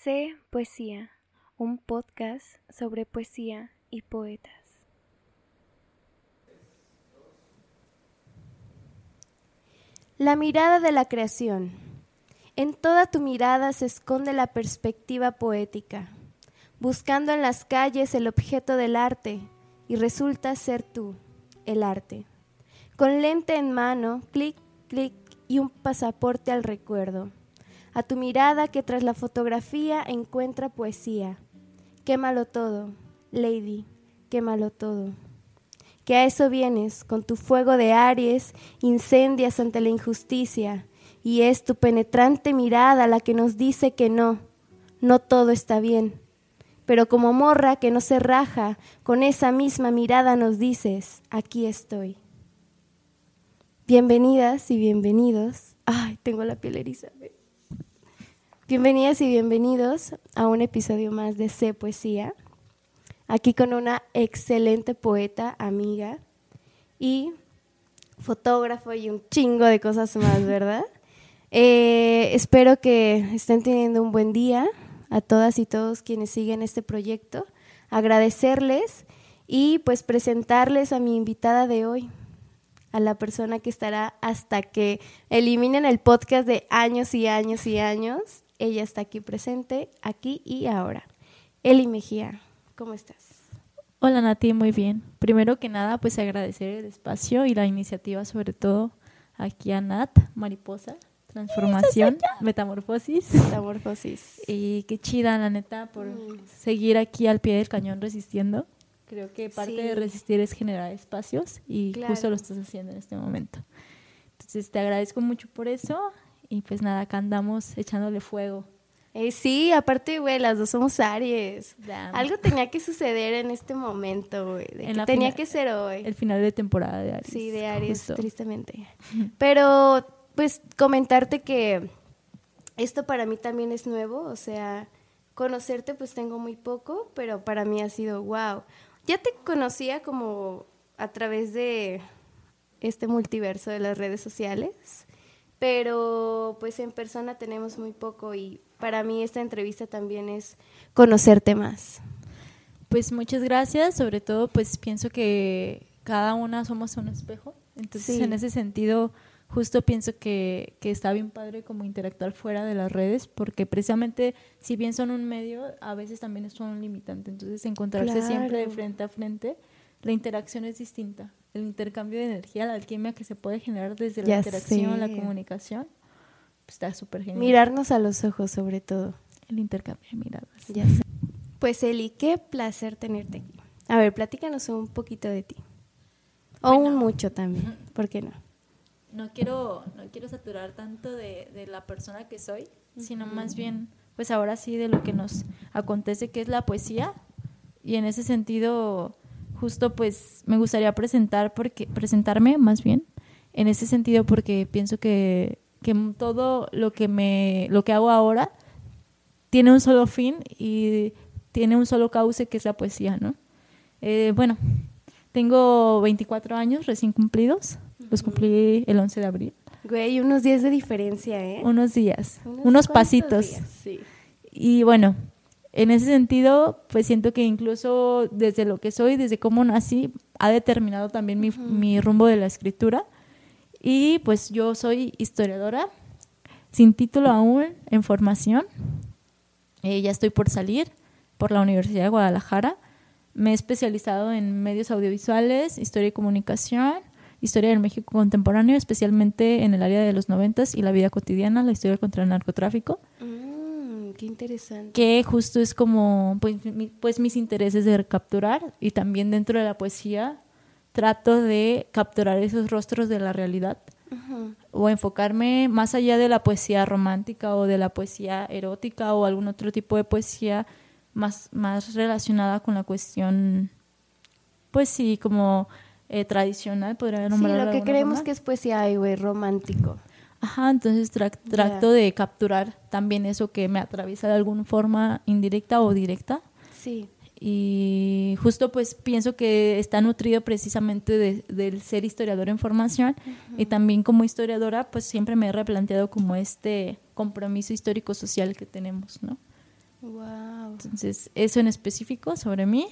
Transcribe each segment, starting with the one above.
Sé Poesía, un podcast sobre poesía y poetas. La mirada de la creación. En toda tu mirada se esconde la perspectiva poética, buscando en las calles el objeto del arte, y resulta ser tú, el arte. Con lente en mano, clic, clic y un pasaporte al recuerdo. A tu mirada que tras la fotografía encuentra poesía. Quémalo todo, Lady, quémalo todo. Que a eso vienes, con tu fuego de Aries, incendias ante la injusticia, y es tu penetrante mirada la que nos dice que no, no todo está bien. Pero como morra que no se raja, con esa misma mirada nos dices, aquí estoy. Bienvenidas y bienvenidos. Ay, tengo la piel eriza. Bienvenidas y bienvenidos a un episodio más de C Poesía. Aquí con una excelente poeta, amiga y fotógrafo y un chingo de cosas más, ¿verdad? Eh, espero que estén teniendo un buen día a todas y todos quienes siguen este proyecto. Agradecerles y pues presentarles a mi invitada de hoy, a la persona que estará hasta que eliminen el podcast de años y años y años. Ella está aquí presente, aquí y ahora. Eli Mejía, ¿cómo estás? Hola Nati, muy bien. Primero que nada, pues agradecer el espacio y la iniciativa, sobre todo aquí a Nat, Mariposa, Transformación, Metamorfosis. Metamorfosis. Y qué chida, la neta, por mm. seguir aquí al pie del cañón resistiendo. Creo que parte de resistir es generar espacios y justo lo estás haciendo en este momento. Entonces te agradezco mucho por eso y pues nada, acá andamos echándole fuego. Eh, sí, aparte, güey, las dos somos Aries. Algo tenía que suceder en este momento, güey. tenía que ser hoy. El final de temporada de Aries. Sí, de Aries, tristemente. Pero, pues, comentarte que esto para mí también es nuevo, o sea, conocerte pues tengo muy poco, pero para mí ha sido wow ya te conocía como a través de este multiverso de las redes sociales, pero pues en persona tenemos muy poco y para mí esta entrevista también es conocerte más. Pues muchas gracias, sobre todo pues pienso que cada una somos un espejo, entonces en ese sentido justo pienso que, que, está bien padre como interactuar fuera de las redes, porque precisamente si bien son un medio, a veces también son un limitante. Entonces encontrarse siempre de frente a frente, la interacción es distinta. El intercambio de energía, la alquimia que se puede generar desde la interacción, la comunicación, pues, está súper genial. Mirarnos a los ojos sobre todo. El intercambio de miradas. Ya sé. Pues Eli, qué placer tenerte aquí. A ver, platícanos un poquito de ti. O un mucho también, ¿por qué no? no quiero, no quiero saturar tanto de, de la persona que soy, sino más bien, pues ahora sí, de lo que nos acontece, que es la poesía. Y en ese sentido, justo pues me gustaría presentar porque, presentarme más bien, en ese sentido porque pienso que, que todo lo que, me, lo que hago ahora tiene un solo fin y tiene un solo cauce que es la poesía, ¿no? Eh, bueno, tengo 24 años recién cumplidos los cumplí el 11 de abril. Güey, unos días de diferencia, ¿eh? Unos días, unos, pasitos. sí. Y bueno, en ese sentido, pues siento que incluso desde lo que soy, desde cómo nací, ha determinado también mi, mi rumbo de la escritura. Y pues yo soy historiadora, sin título aún, en formación. Eh, ya estoy por salir por la Universidad de Guadalajara. Me he especializado en medios audiovisuales, historia y comunicación historia del México contemporáneo, especialmente en el área de los noventas y la vida cotidiana, la historia contra el narcotráfico. Mm, qué interesante. Que justo es como, pues, pues, mis intereses de capturar y también dentro de la poesía trato de capturar esos rostros de la realidad o enfocarme más allá de la poesía romántica o de la poesía erótica o algún otro tipo de poesía más, más relacionada con la cuestión, pues sí, como eh, tradicional, podría nombrarlo. Sí, lo que creemos que es poesía, güey, romántico. Ajá, entonces trato de capturar también eso que me atraviesa de alguna forma indirecta o directa. Sí. Y justo pues pienso que está nutrido precisamente de, del ser historiador en formación y también como historiadora pues siempre me he replanteado como este compromiso histórico-social que tenemos, ¿no? Wow. Entonces, eso en específico sobre mí.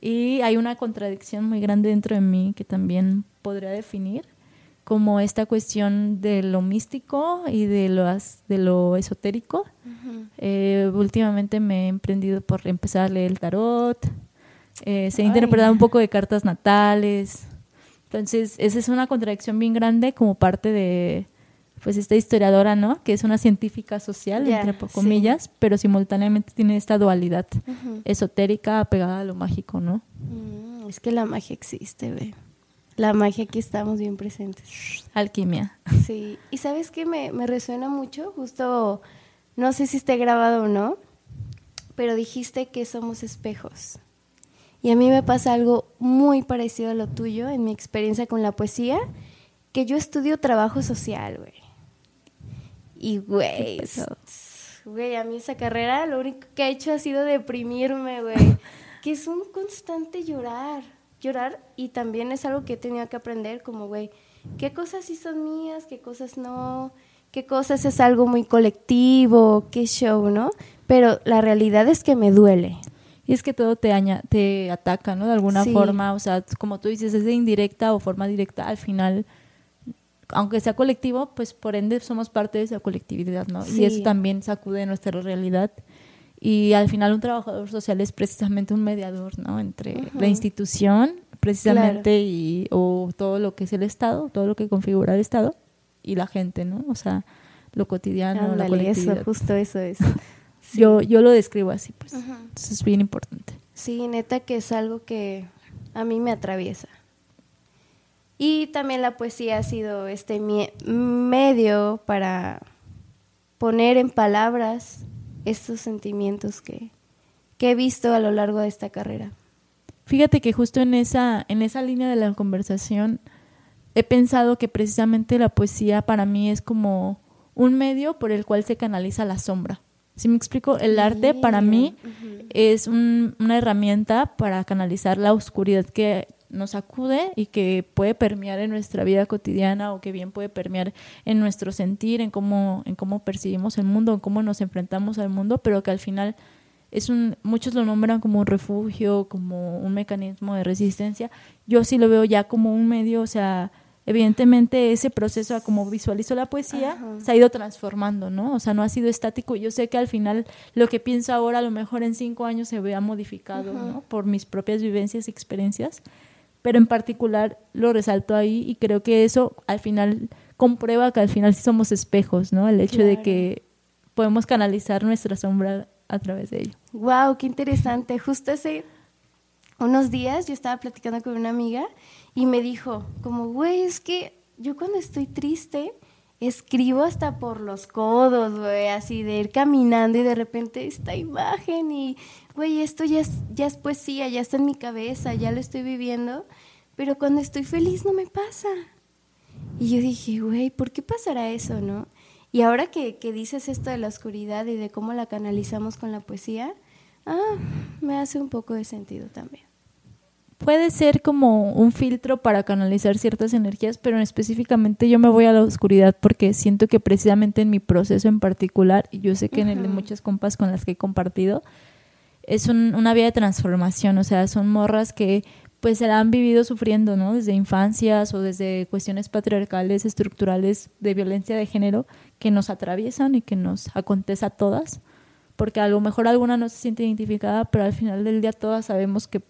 Y hay una contradicción muy grande dentro de mí que también podría definir como esta cuestión de lo místico y de lo, de lo esotérico. Eh, últimamente me he emprendido por empezar a leer el tarot, eh, se ha interpretado un poco de cartas natales. Entonces, esa es una contradicción bien grande como parte de, pues, esta historiadora, ¿no? Que es una científica social, entre comillas, pero simultáneamente tiene esta dualidad esotérica apegada a lo mágico, ¿no? Mm, es que la magia existe, ve. La magia aquí estamos bien presentes. Alquimia. Sí. Y sabes que me, me resuena mucho, justo, no sé si esté grabado o no, pero dijiste que somos espejos. Y a mí me pasa algo muy parecido a lo tuyo en mi experiencia con la poesía, que yo estudio trabajo social, güey. Y, güey, güey, a mí esa carrera lo único que ha hecho ha sido deprimirme, güey. que es un constante llorar llorar y también es algo que he tenido que aprender como, güey, qué cosas sí son mías, qué cosas no, qué cosas es algo muy colectivo, qué show, ¿no? Pero la realidad es que me duele. Y es que todo te, te ataca, ¿no? De alguna forma, o sea, como tú dices, es de indirecta o forma directa, al final, aunque sea colectivo, pues por ende somos parte de esa colectividad, ¿no? Y eso también sacude nuestra realidad y al final un trabajador social es precisamente un mediador, ¿no? Entre la institución, precisamente, y o todo lo que es el Estado, todo lo que configura el Estado, y la gente, ¿no? O sea, lo cotidiano, la colectividad. eso, justo eso es. Yo, yo lo describo así, pues. Entonces es bien importante. Sí, neta que es algo que a mí me atraviesa. Y también la poesía ha sido este medio para poner en palabras estos sentimientos que, he visto a lo largo de esta carrera. Fíjate que justo en esa, en esa línea de la conversación he pensado que precisamente la poesía para mí es como un medio por el cual se canaliza la sombra. Si me explico, el arte para mí es una herramienta para canalizar la oscuridad que nos acude y que puede permear en nuestra vida cotidiana o que bien puede permear en nuestro sentir, en cómo, en cómo percibimos el mundo, en cómo nos enfrentamos al mundo, pero que al final es un, muchos lo nombran como un refugio, como un mecanismo de resistencia. Yo sí lo veo ya como un medio, o sea, evidentemente ese proceso como visualizo la poesía se ha ido transformando, ¿no? O sea, no ha sido estático. Yo sé que al final lo que pienso ahora a lo mejor en cinco años se vea modificado, ¿no? Por mis propias vivencias y experiencias pero en particular lo resalto ahí y creo que eso al final comprueba que al final sí somos espejos, ¿no? El hecho de que podemos canalizar nuestra sombra a través de ello. Wow, qué interesante. Justo hace unos días yo estaba platicando con una amiga y me dijo, como, güey, es que yo cuando estoy triste escribo hasta por los codos, güey, así de ir caminando y de repente esta imagen y, güey, esto ya es, ya es poesía, ya está en mi cabeza, ya lo estoy viviendo, pero cuando estoy feliz no me pasa. Y yo dije, güey, ¿por qué pasará eso, no? Y ahora que, que dices esto de la oscuridad y de cómo la canalizamos con la poesía, ah, me hace un poco de sentido también puede ser como un filtro para canalizar ciertas energías, pero específicamente yo me voy a la oscuridad porque siento que precisamente en mi proceso en particular, y yo sé que en el de muchas compas con las que he compartido, es una vía de transformación, o sea, son morras que pues se la han vivido sufriendo, ¿no? Desde infancias o desde cuestiones patriarcales, estructurales de violencia de género que nos atraviesan y que nos acontece a todas, porque a lo mejor alguna no se siente identificada, pero al final del día todas sabemos que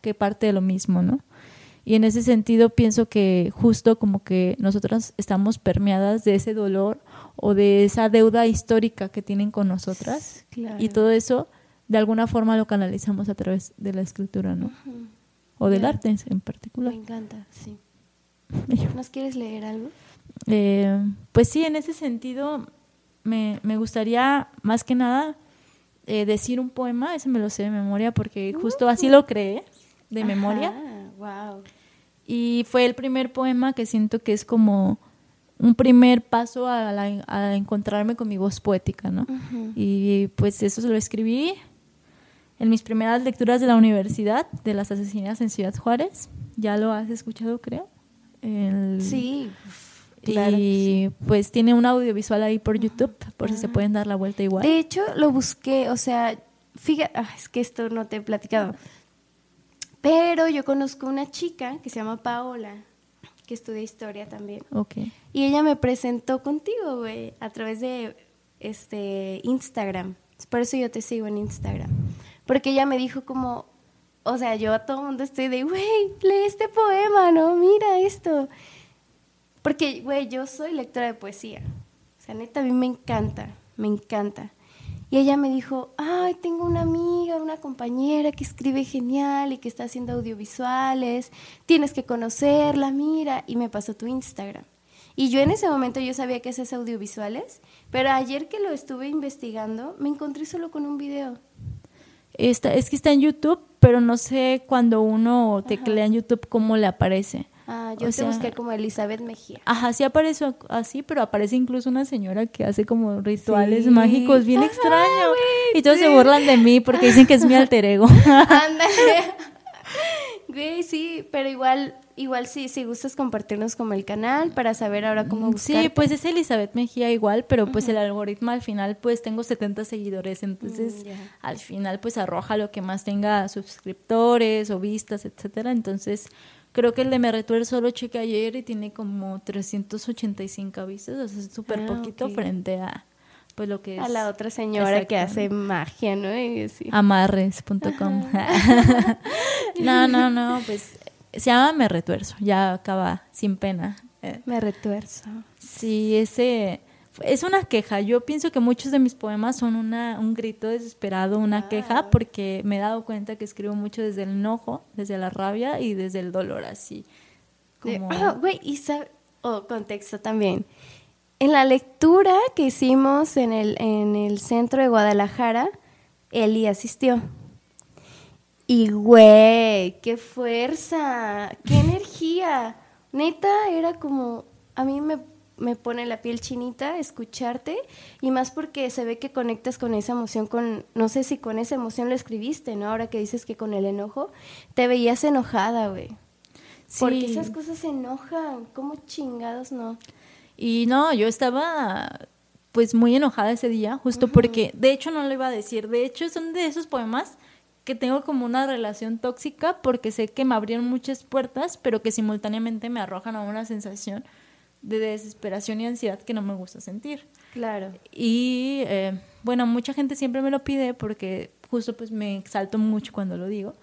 que parte de lo mismo, ¿no? Y en ese sentido pienso que justo como que nosotras estamos permeadas de ese dolor o de esa deuda histórica que tienen con nosotras. Y todo eso de alguna forma lo canalizamos a través de la escritura, ¿no? O del arte en particular. Me encanta, sí. ¿Nos quieres leer algo? Eh, pues sí, en ese sentido me, me gustaría más que nada eh, decir un poema, ese me lo sé de memoria porque justo así lo creé de memoria. Wow. Y fue el primer poema que siento que es como un primer paso a, encontrarme con mi voz poética, ¿no? Y pues eso se lo escribí en mis primeras lecturas de la universidad de las asesinas en Ciudad Juárez. Ya lo has escuchado, creo. sí. y pues tiene un audiovisual ahí por YouTube, por si se pueden dar la vuelta igual. De hecho, lo busqué, o sea, fíjate, ah, es que esto no te he platicado. Pero yo conozco una chica que se llama Paola, que estudia historia también. Ok. Y ella me presentó contigo, güey, a través de este Instagram. Por eso yo te sigo en Instagram. Porque ella me dijo como, o sea, yo a todo mundo estoy de, güey, lee este poema, ¿no? Mira esto. Porque, güey, yo soy lectora de poesía. O sea, neta, a mí me encanta, me encanta. Y ella me dijo, ay, tengo una amiga, una compañera que escribe genial y que está haciendo audiovisuales, tienes que conocerla, mira, y me pasó tu Instagram. Y yo en ese momento yo sabía que haces audiovisuales, pero ayer que lo estuve investigando, me encontré solo con un video. Esta, es que está en YouTube, pero no sé cuando uno teclea en YouTube cómo le aparece. Ah, yo te busqué como Elizabeth Mejía. Ajá, sí aparece así, pero aparece incluso una señora que hace como rituales mágicos bien extraño. y todos se burlan de mí porque dicen que es mi alter ego. Ándale. Güey, sí, pero igual, igual sí, si gustas compartirnos como el canal para saber ahora cómo buscar. Sí, pues es Elizabeth Mejía igual, pero pues el algoritmo al final pues tengo 70 seguidores, entonces mm, al final pues arroja lo que más tenga suscriptores o vistas, etcétera. Entonces, Creo que el de Me Retuerzo solo chequé ayer y tiene como 385 vistas, o sea, es súper ah, poquito frente a pues lo que es. A la otra señora que hace magia, ¿no? Amarres.com. no, no, no, pues se llama Me Retuerzo, ya acaba sin pena. Me Retuerzo. Sí, ese es una queja. Yo pienso que muchos de mis poemas son una, un grito desesperado, una queja, ah. porque me he dado cuenta que escribo mucho desde el enojo, desde la rabia y desde el dolor, así. Como... Ah, güey, y oh, contexto también. En la lectura que hicimos en el, en el centro de Guadalajara, Eli asistió. Y güey, qué fuerza, qué energía. Neta, era como, a mí me me pone la piel chinita escucharte y más porque se ve que conectas con esa emoción, con no sé si con esa emoción lo escribiste, ¿no? Ahora que dices que con el enojo, te veías enojada, güey. Porque esas cosas se enojan, ¿cómo chingados no? Y no, yo estaba pues muy enojada ese día, justo porque, de hecho no lo iba a decir, de hecho son de esos poemas que tengo como una relación tóxica porque sé que me abrieron muchas puertas, pero que simultáneamente me arrojan a una sensación de desesperación y ansiedad que no me gusta sentir. Claro. Y eh, bueno, mucha gente siempre me lo pide porque justo pues me exalto mucho cuando lo digo.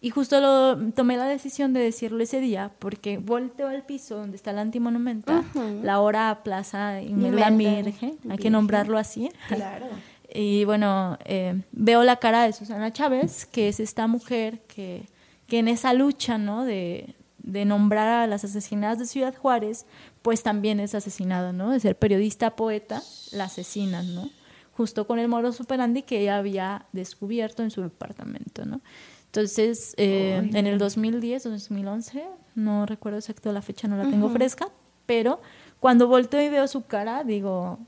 Y justo lo tomé la decisión de decirlo ese día porque volteo al piso donde está la antimonumenta, la hora Plaza Imelda Mirge, hay que nombrarlo así. Claro. y bueno, eh, veo la cara de Susana Chávez, que es esta mujer que, que en esa lucha, ¿no? De, de nombrar a las asesinadas de Ciudad Juárez, pues también es asesinado, ¿no? De ser periodista, poeta, la asesinan, ¿no? Justo con el moro superandi que ella había descubierto en su departamento, ¿no? Entonces, eh, en el 2010 o 2011, no recuerdo exacto la fecha, no la tengo fresca, pero cuando volteo y veo su cara, digo,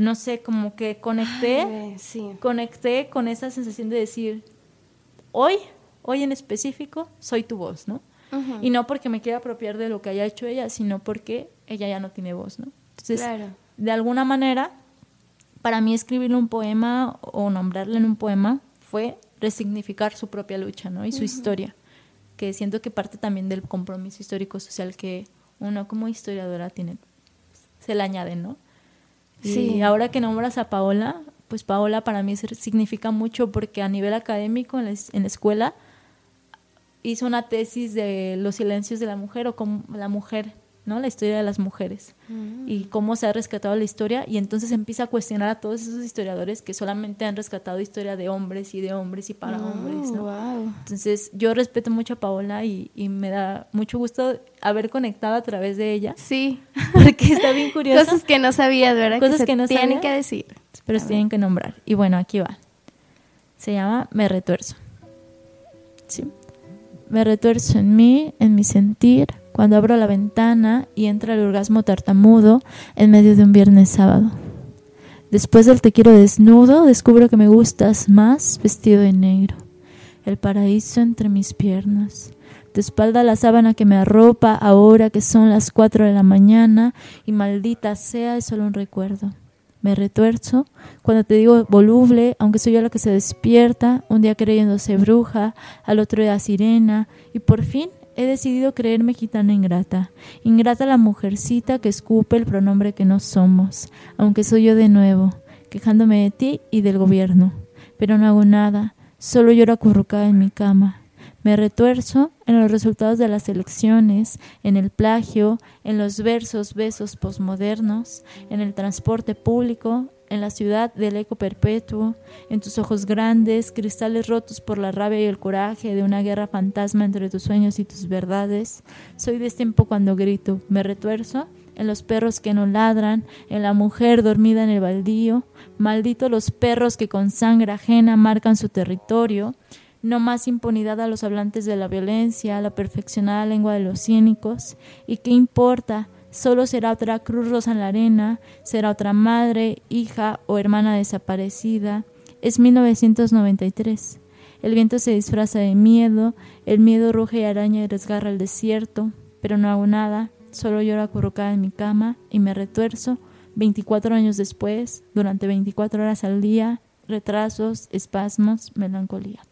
no sé, como que conecté, conecté con esa sensación de decir, hoy, hoy en específico, soy tu voz, ¿no? Y no porque me quiera apropiar de lo que haya hecho ella, sino porque ella ya no tiene voz, ¿no? Entonces, de alguna manera, para mí escribirle un poema o nombrarle en un poema fue resignificar su propia lucha, ¿no? Y su historia, que siento que parte también del compromiso histórico-social que uno como historiadora tiene, se le añade, ¿no? Sí. Ahora que nombras a Paola, pues Paola para mí significa mucho porque a nivel académico en la escuela hizo una tesis de los silencios de la mujer o como la mujer, ¿no? La historia de las mujeres mm. y cómo se ha rescatado la historia y entonces empieza a cuestionar a todos esos historiadores que solamente han rescatado historia de hombres y de hombres y para hombres, ¿no? Entonces yo respeto mucho a Paola y, me da mucho gusto haber conectado a través de ella. Sí. Porque está bien curiosa. Cosas que no sabías, ¿verdad? Cosas que, no tienen que decir. Pero se tienen que nombrar. Y bueno, aquí va. Se llama Me Retuerzo. Sí. Me retuerzo en mí, en mi sentir, cuando abro la ventana y entra el orgasmo tartamudo en medio de un viernes sábado. Después del te quiero desnudo, descubro que me gustas más vestido de negro. El paraíso entre mis piernas. de espalda la sábana que me arropa ahora que son las cuatro de la mañana y maldita sea es solo un recuerdo. Me retuerzo cuando te digo voluble, aunque soy yo la que se despierta, un día creyéndose bruja, al otro día sirena, y por fin he decidido creerme gitana ingrata. Ingrata la mujercita que escupe el pronombre que no somos, aunque soy yo de nuevo, quejándome de ti y del gobierno. Pero no hago nada, solo lloro acurrucada en mi cama. Me retuerzo en los resultados de las elecciones, en el plagio, en los versos besos posmodernos, en el transporte público, en la ciudad del eco perpetuo, en tus ojos grandes, cristales rotos por la rabia y el coraje de una guerra fantasma entre tus sueños y tus verdades. Soy de tiempo cuando grito, me retuerzo en los perros que no ladran, en la mujer dormida en el baldío, maldito los perros que con sangre ajena marcan su territorio, no más impunidad a los hablantes de la violencia, la perfeccionada lengua de los cínicos. ¿Y qué importa? Solo será otra cruz rosa en la arena, será otra madre, hija o hermana desaparecida. Es 1993. El viento se disfraza de miedo, el miedo ruge y araña y desgarra el desierto, pero no hago nada, solo lloro acurrucada en mi cama y me retuerzo 24 años después, durante 24 horas al día, retrasos, espasmos, melancolía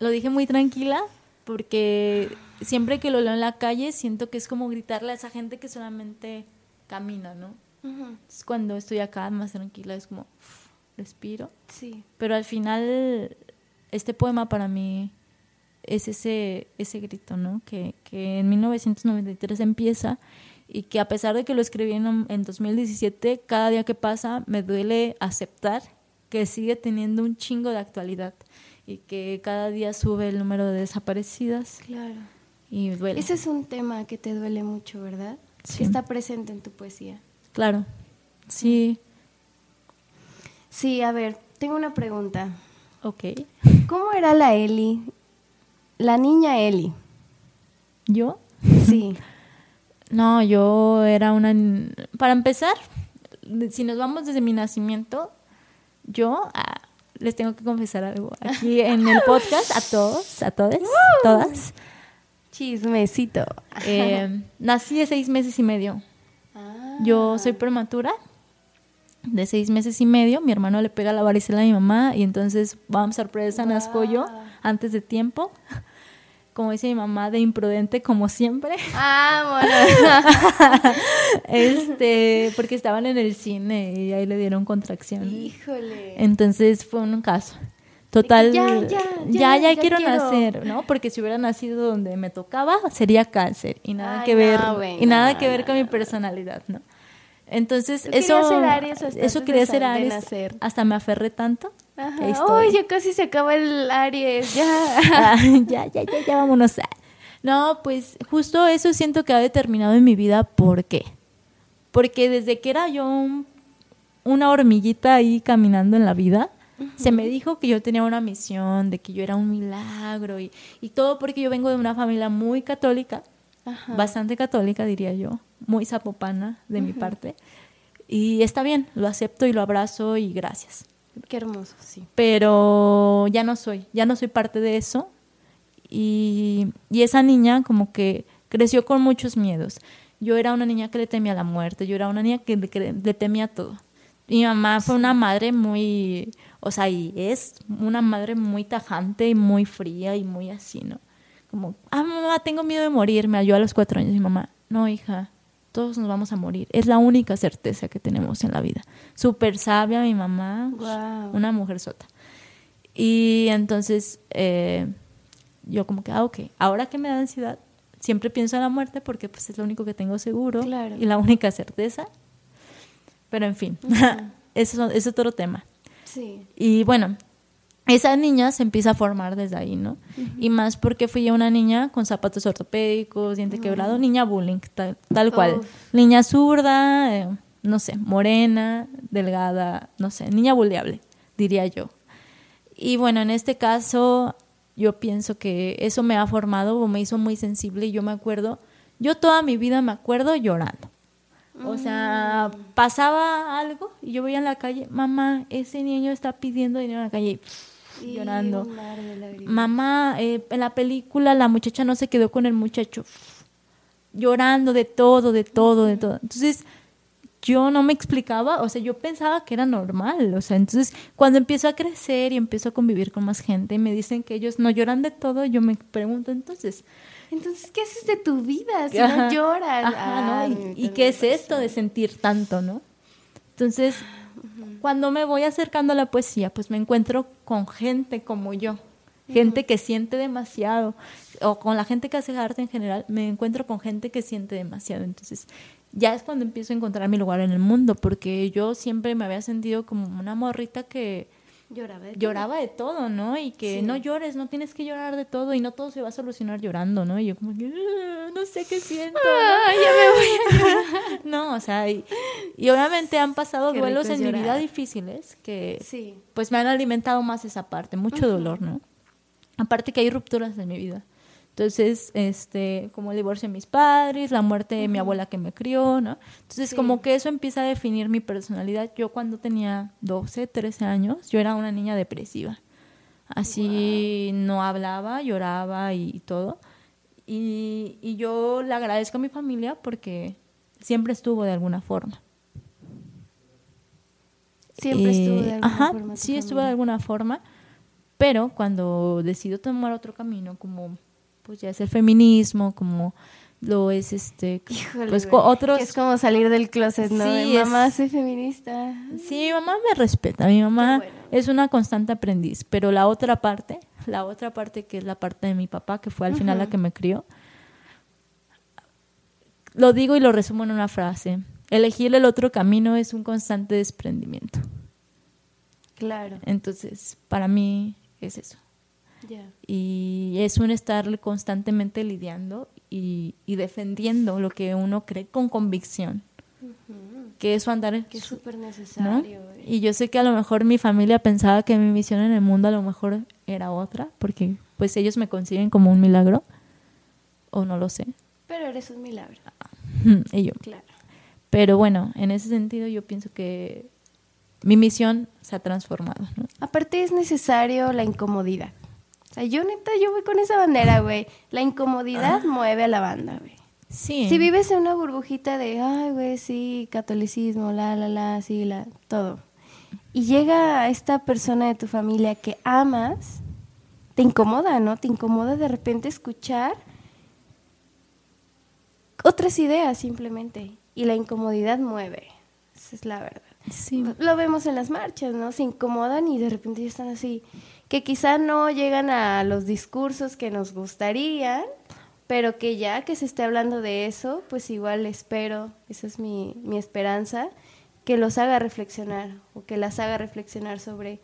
lo dije muy tranquila porque siempre que lo leo en la calle siento que es como gritarle a esa gente que solamente camina, ¿no? Es cuando estoy acá más tranquila es como respiro. Sí. Pero al final este poema para mí es ese, ese grito, ¿no? Que, que en 1993 empieza y que a pesar de que lo escribí en, en 2017, cada día que pasa me duele aceptar que sigue teniendo un chingo de actualidad y que cada día sube el número de desaparecidas. Claro. Y duele. Ese es un tema que te duele mucho, ¿verdad? Sí. está presente en tu poesía. Claro. Sí. Sí, a ver, tengo una pregunta. Ok. ¿Cómo era la Eli? La niña Eli. ¿Yo? Sí. no, yo era una... Para empezar, si nos vamos desde mi nacimiento, yo ah, les tengo que confesar algo aquí en el podcast a todos, a todas, todas. Chismecito. Eh, nací de seis meses y medio. Ah. Yo soy prematura de seis meses y medio. Mi hermano le pega la varicela a mi mamá y entonces vamos a sorpresa, nazco yo antes de tiempo como dice mi mamá, de imprudente como siempre. Ah, bueno. este, porque estaban en el cine y ahí le dieron contracción. Híjole. Entonces fue un caso. Total, ya, ya, ya, quiero, nacer, ¿no? Porque si hubiera nacido donde me tocaba, sería cáncer y nada que ver y nada que ver con mi personalidad, ¿no? Entonces, eso eso quería ser Aries, hasta me aferré tanto Ay, ya casi se acaba el Aries, ya. Ya, ya, ya, ya, vámonos. No, pues justo eso siento que ha determinado en mi vida. ¿Por qué? Porque desde que era yo una hormiguita ahí caminando en la vida, se me dijo que yo tenía una misión, de que yo era un milagro y, y todo porque yo vengo de una familia muy católica, bastante católica diría yo, muy zapopana de mi parte. Y está bien, lo acepto y lo abrazo y gracias. Qué hermoso, sí. Pero ya no soy, ya no soy parte de eso. Y, y esa niña como que creció con muchos miedos. Yo era una niña que le temía la muerte, yo era una niña que le, temía todo. Mi mamá fue una madre muy, o sea, y es una madre muy tajante y muy fría y muy así, ¿no? Como, ah, mamá, tengo miedo de morir. Me halló a los cuatro años mi mamá, no, hija, todos nos vamos a morir. Es la única certeza que tenemos en la vida. Súper sabia mi mamá, una mujer sota. Y entonces eh, yo como que, ah, ok, ahora que me da ansiedad, siempre pienso en la muerte porque pues es lo único que tengo seguro y la única certeza. Pero en fin, eso, es otro tema. Sí. Y bueno, esa niña se empieza a formar desde ahí, ¿no? Y más porque fui una niña con zapatos ortopédicos, diente quebrado, niña bullying, tal, cual. Niña zurda, eh, no sé, morena, delgada, no sé, niña bulleable, diría yo. Y bueno, en este caso yo pienso que eso me ha formado o me hizo muy sensible y yo me acuerdo, yo toda mi vida me acuerdo llorando. O sea, mm. pasaba algo y yo veía en la calle, mamá, ese niño está pidiendo dinero en la calle llorando. Mamá, eh, en la película la muchacha no se quedó con el muchacho, llorando de todo, de todo, de todo. Entonces, yo no me explicaba, o sea, yo pensaba que era normal, o sea, entonces cuando empiezo a crecer y empiezo a convivir con más gente y me dicen que ellos no lloran de todo, yo me pregunto entonces, entonces, ¿qué haces de tu vida si no lloras? ¿Y, qué es esto de sentir tanto, no? Entonces, cuando me voy acercando a la poesía, pues me encuentro con gente como yo, gente que siente demasiado, o con la gente que hace arte en general, me encuentro con gente que siente demasiado. Entonces, ya es cuando empiezo a encontrar mi lugar en el mundo, porque yo siempre me había sentido como una morrita que lloraba de, lloraba todo. de todo, ¿no? Y que no llores, no tienes que llorar de todo y no todo se va a solucionar llorando, ¿no? Y yo como que ah, no sé qué siento. Ah, ya me voy a llorar. no, o sea, y, obviamente han pasado duelos en mi vida difíciles que pues me han alimentado más esa parte, mucho dolor, ¿no? Aparte que hay rupturas en mi vida. Entonces, este, como el divorcio de mis padres, la muerte de mi abuela que me crió, ¿no? Entonces, como que eso empieza a definir mi personalidad. Yo cuando tenía 12, 13 años, yo era una niña depresiva. Así no hablaba, lloraba y, todo. Y, y, yo le agradezco a mi familia porque siempre estuvo de alguna forma. Siempre estuvo de alguna ajá, forma. Sí, estuvo de alguna forma. Pero cuando decido tomar otro camino, como pues ya es el feminismo, como lo es este pues otros es como salir del closet no sí, mamá soy feminista sí mi mamá me respeta mi mamá es una constante aprendiz pero la otra parte la otra parte que es la parte de mi papá que fue al final la que me crió lo digo y lo resumo en una frase elegir el otro camino es un constante desprendimiento. Claro. Entonces para mí es eso y es un estar constantemente lidiando y, defendiendo lo que uno cree con convicción. Que eso andar... Que es súper necesario. Y yo sé que a lo mejor mi familia pensaba que mi misión en el mundo a lo mejor era otra, porque pues ellos me consiguen como un milagro, o no lo sé. Pero eres un milagro. y yo. Claro. Pero bueno, en ese sentido yo pienso que mi misión se ha transformado. Aparte es necesario la incomodidad. Sea, yo neta, yo voy con esa bandera, güey. La incomodidad ah. mueve a la banda, güey. Sí. Si vives en una burbujita de, ay, güey, sí, catolicismo, la, la, la, sí, la, todo. Y llega esta persona de tu familia que amas, te incomoda, ¿no? Te incomoda de repente escuchar otras ideas simplemente. Y la incomodidad mueve. Esa es la verdad. Sí. Lo vemos en las marchas, ¿no? Se incomodan y de repente ya están así que quizá no llegan a los discursos que nos gustarían, pero que ya que se esté hablando de eso, pues igual espero, esa es mi, mi esperanza, que los haga reflexionar o que las haga reflexionar sobre,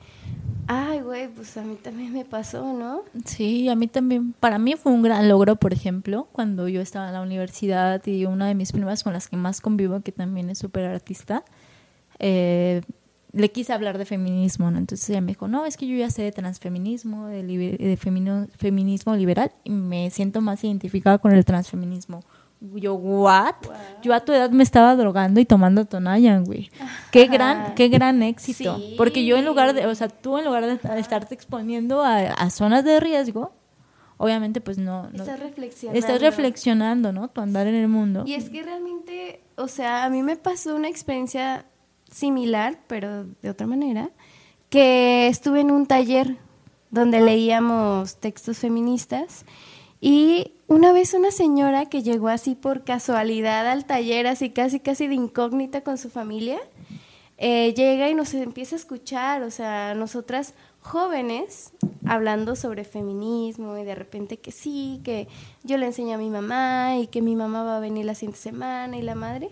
ay, güey, pues a mí también me pasó, ¿no? Sí, a mí también, para mí fue un gran logro, por ejemplo, cuando yo estaba en la universidad y una de mis primas con las que más convivo, que también es súper artista, eh, le quise hablar de feminismo, ¿no? Entonces ella me dijo, no, es que yo ya sé de transfeminismo, de, de feminismo liberal, y me siento más identificada con el transfeminismo. Yo, ¿what? Yo a tu edad me estaba drogando y tomando Tonayan, güey. Qué gran, qué gran éxito. Porque yo en lugar de, o sea, tú en lugar de estarte exponiendo a, zonas de riesgo, obviamente pues no, no... Estás reflexionando. Estás reflexionando, ¿no? Tu andar en el mundo. Y es que realmente, o sea, a mí me pasó una experiencia similar, pero de otra manera, que estuve en un taller donde leíamos textos feministas y una vez una señora que llegó así por casualidad al taller, así casi casi de incógnita con su familia, eh, llega y nos empieza a escuchar, o sea, nosotras jóvenes hablando sobre feminismo y de repente que sí, que yo le enseño a mi mamá y que mi mamá va a venir la siguiente semana y la madre.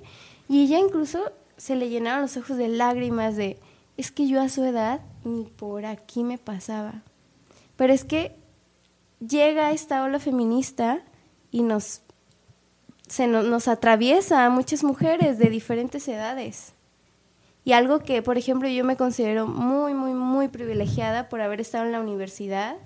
Y ella incluso se le llenaron los ojos de lágrimas de, es que yo a su edad ni por aquí me pasaba. Pero es que llega esta ola feminista y nos, se nos atraviesa a muchas mujeres de diferentes edades. Y algo que, por ejemplo, yo me considero muy, muy, muy privilegiada por haber estado en la universidad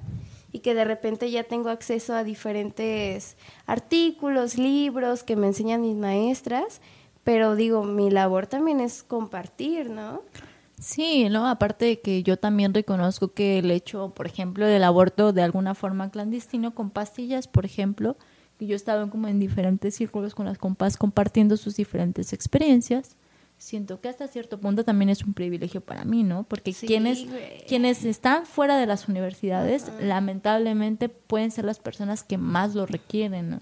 y que de repente ya tengo acceso a diferentes artículos, libros que me enseñan mis maestras pero digo, mi labor también es compartir, ¿no? Sí, ¿no? Aparte de que yo también reconozco que el hecho, por ejemplo, del aborto de alguna forma clandestino con pastillas, por ejemplo, que yo he estado como en diferentes círculos con las compas compartiendo sus diferentes experiencias, siento que hasta cierto punto también es un privilegio para mí, ¿no? Porque quienes, quienes están fuera de las universidades, lamentablemente pueden ser las personas que más lo requieren, ¿no?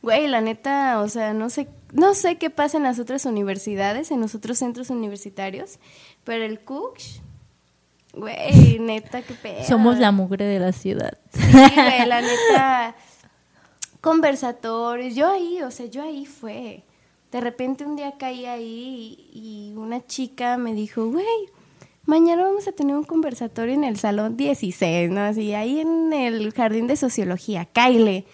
Güey, la neta, o sea, no sé, no sé qué pasa en las otras universidades, en los otros centros universitarios, pero el Cooks, güey, neta, qué pedo. Somos la mugre de la ciudad. Sí, güey, la neta, conversatorios, yo ahí, o sea, yo ahí fue. De repente un día caí ahí y, y una chica me dijo, güey, mañana vamos a tener un conversatorio en el salón 16, ¿no? Así, ahí en el jardín de sociología, Kyle.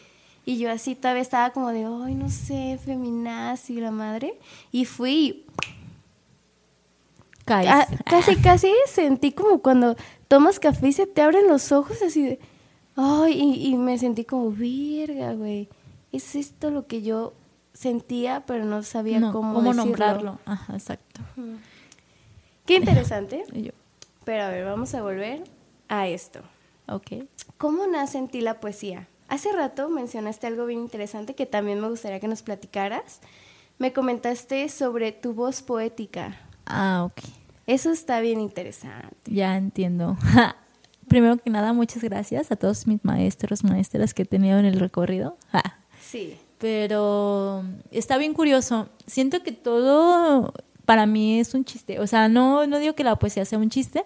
Y yo así todavía estaba como de, ay, no sé, feminazi, la madre. Y fui. Ah, casi, casi sentí como cuando tomas café y se te abren los ojos así de, ay, y, me sentí como, virga, güey. Es esto lo que yo sentía, pero no sabía cómo, cómo nombrarlo. Ajá, exacto. Qué interesante. Pero a ver, vamos a volver a esto. Ok. ¿Cómo nace en ti la poesía? Hace rato mencionaste algo bien interesante que también me gustaría que nos platicaras. Me comentaste sobre tu voz poética. Ah, ok. Eso está bien interesante. Ya entiendo. Primero que nada, muchas gracias a todos mis maestros, maestras que he tenido en el recorrido. Sí. Pero está bien curioso. Siento que todo para mí es un chiste. O sea, no, no digo que la poesía sea un chiste,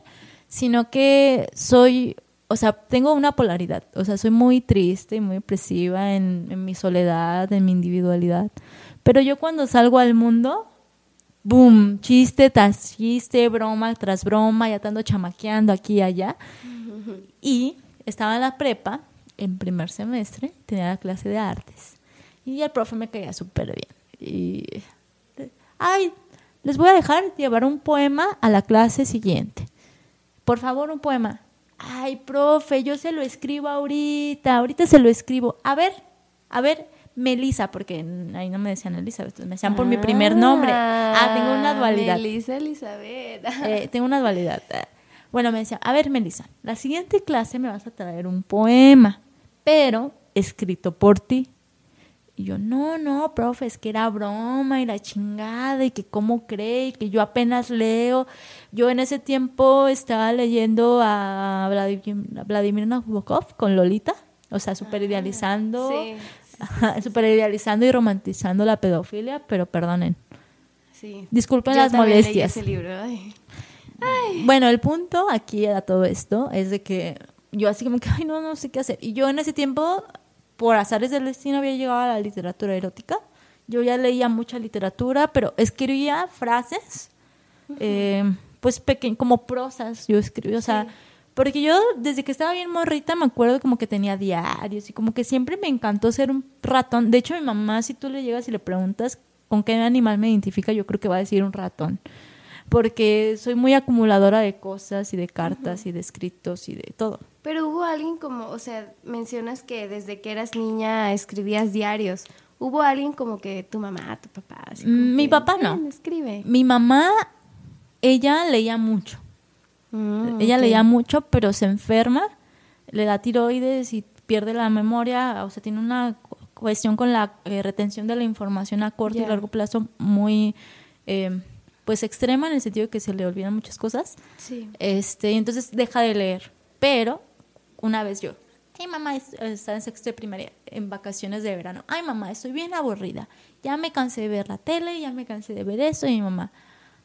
sino que soy o sea, tengo una polaridad, o sea, soy muy triste y muy depresiva en, mi soledad, en mi individualidad, pero yo cuando salgo al mundo, boom, chiste tras chiste, broma tras broma, ya estando chamaqueando aquí y allá, y estaba en la prepa, en primer semestre, tenía la clase de artes, y el profe me caía súper bien, y, ay, les voy a dejar llevar un poema a la clase siguiente. Por favor, un poema ay, profe, yo se lo escribo ahorita, ahorita se lo escribo. A ver, a ver, Melisa, porque ahí no me decían Elizabeth, me decían por mi primer nombre. Ah, tengo una dualidad. Melisa Elizabeth. Eh, tengo una dualidad. Bueno, me decían, a ver, Melisa, la siguiente clase me vas a traer un poema, pero escrito por ti. Y yo, no, no, profe, es que era broma y la chingada y que cómo cree y que yo apenas leo. Yo en ese tiempo estaba leyendo a Vladimir, Nabokov con Lolita, o sea, super ah, idealizando, super idealizando y romantizando la pedofilia, pero perdonen. Sí. Disculpen las molestias. Bueno, el punto aquí a todo esto es de que yo así como que, ay, no, no sé qué hacer. Y yo en ese tiempo por azares del destino había llegado a la literatura erótica. Yo ya leía mucha literatura, pero escribía frases, eh, pues pequeñas, como prosas, yo escribía, o sea, porque yo desde que estaba bien morrita me acuerdo como que tenía diarios y como que siempre me encantó ser un ratón. De hecho, mi mamá, si tú le llegas y le preguntas con qué animal me identifica, yo creo que va a decir un ratón porque soy muy acumuladora de cosas y de cartas y de escritos y de todo. Pero hubo alguien como, o sea, mencionas que desde que eras niña escribías diarios. ¿Hubo alguien como que tu mamá, tu papá? Mi papá no. Escribe. Mi mamá, ella leía mucho. Mm, ella leía mucho, pero se enferma, le da tiroides y pierde la memoria, o sea, tiene una cuestión con la eh, retención de la información a corto y largo plazo muy... Eh, pues extrema en el sentido de que se le olvidan muchas cosas. Sí. Este, y entonces deja de leer. Pero una vez yo, ay mamá, está en sexto de primaria, en vacaciones de verano. Ay mamá, estoy bien aburrida. Ya me cansé de ver la tele, ya me cansé de ver eso. Y mi mamá,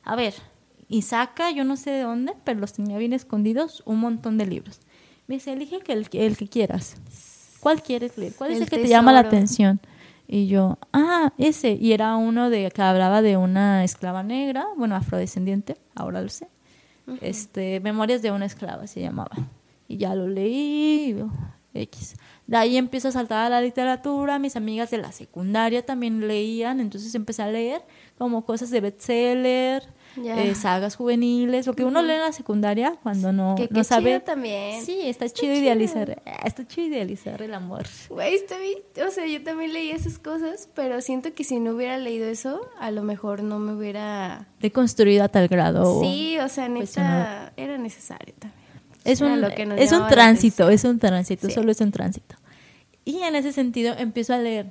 a ver, y saca, yo no sé de dónde, pero los tenía bien escondidos, un montón de libros. Me dice, elige el, el que quieras. ¿Cuál quieres leer? ¿Cuál es el que te llama la atención? Y yo, ah, ese. Y era uno de que hablaba de una esclava negra, bueno, afrodescendiente, ahora lo sé. Este, Memorias de una esclava se llamaba. Y ya lo leí, X. De ahí empiezo a saltar a la literatura, mis amigas de la secundaria también leían, entonces empecé a leer como cosas de bestseller, eh, sagas juveniles, lo que uno lee en la secundaria cuando no, no sabe. también. Sí, está, chido, idealizar, eh, está chido idealizar el amor. Güey, está bien, o sea, yo también leí esas cosas, pero siento que si no hubiera leído eso, a lo mejor no me hubiera... Deconstruido a tal grado. Sí, o sea, neta, era necesario también. Es un, es un tránsito, es un tránsito, solo es un tránsito. Y en ese sentido empiezo a leer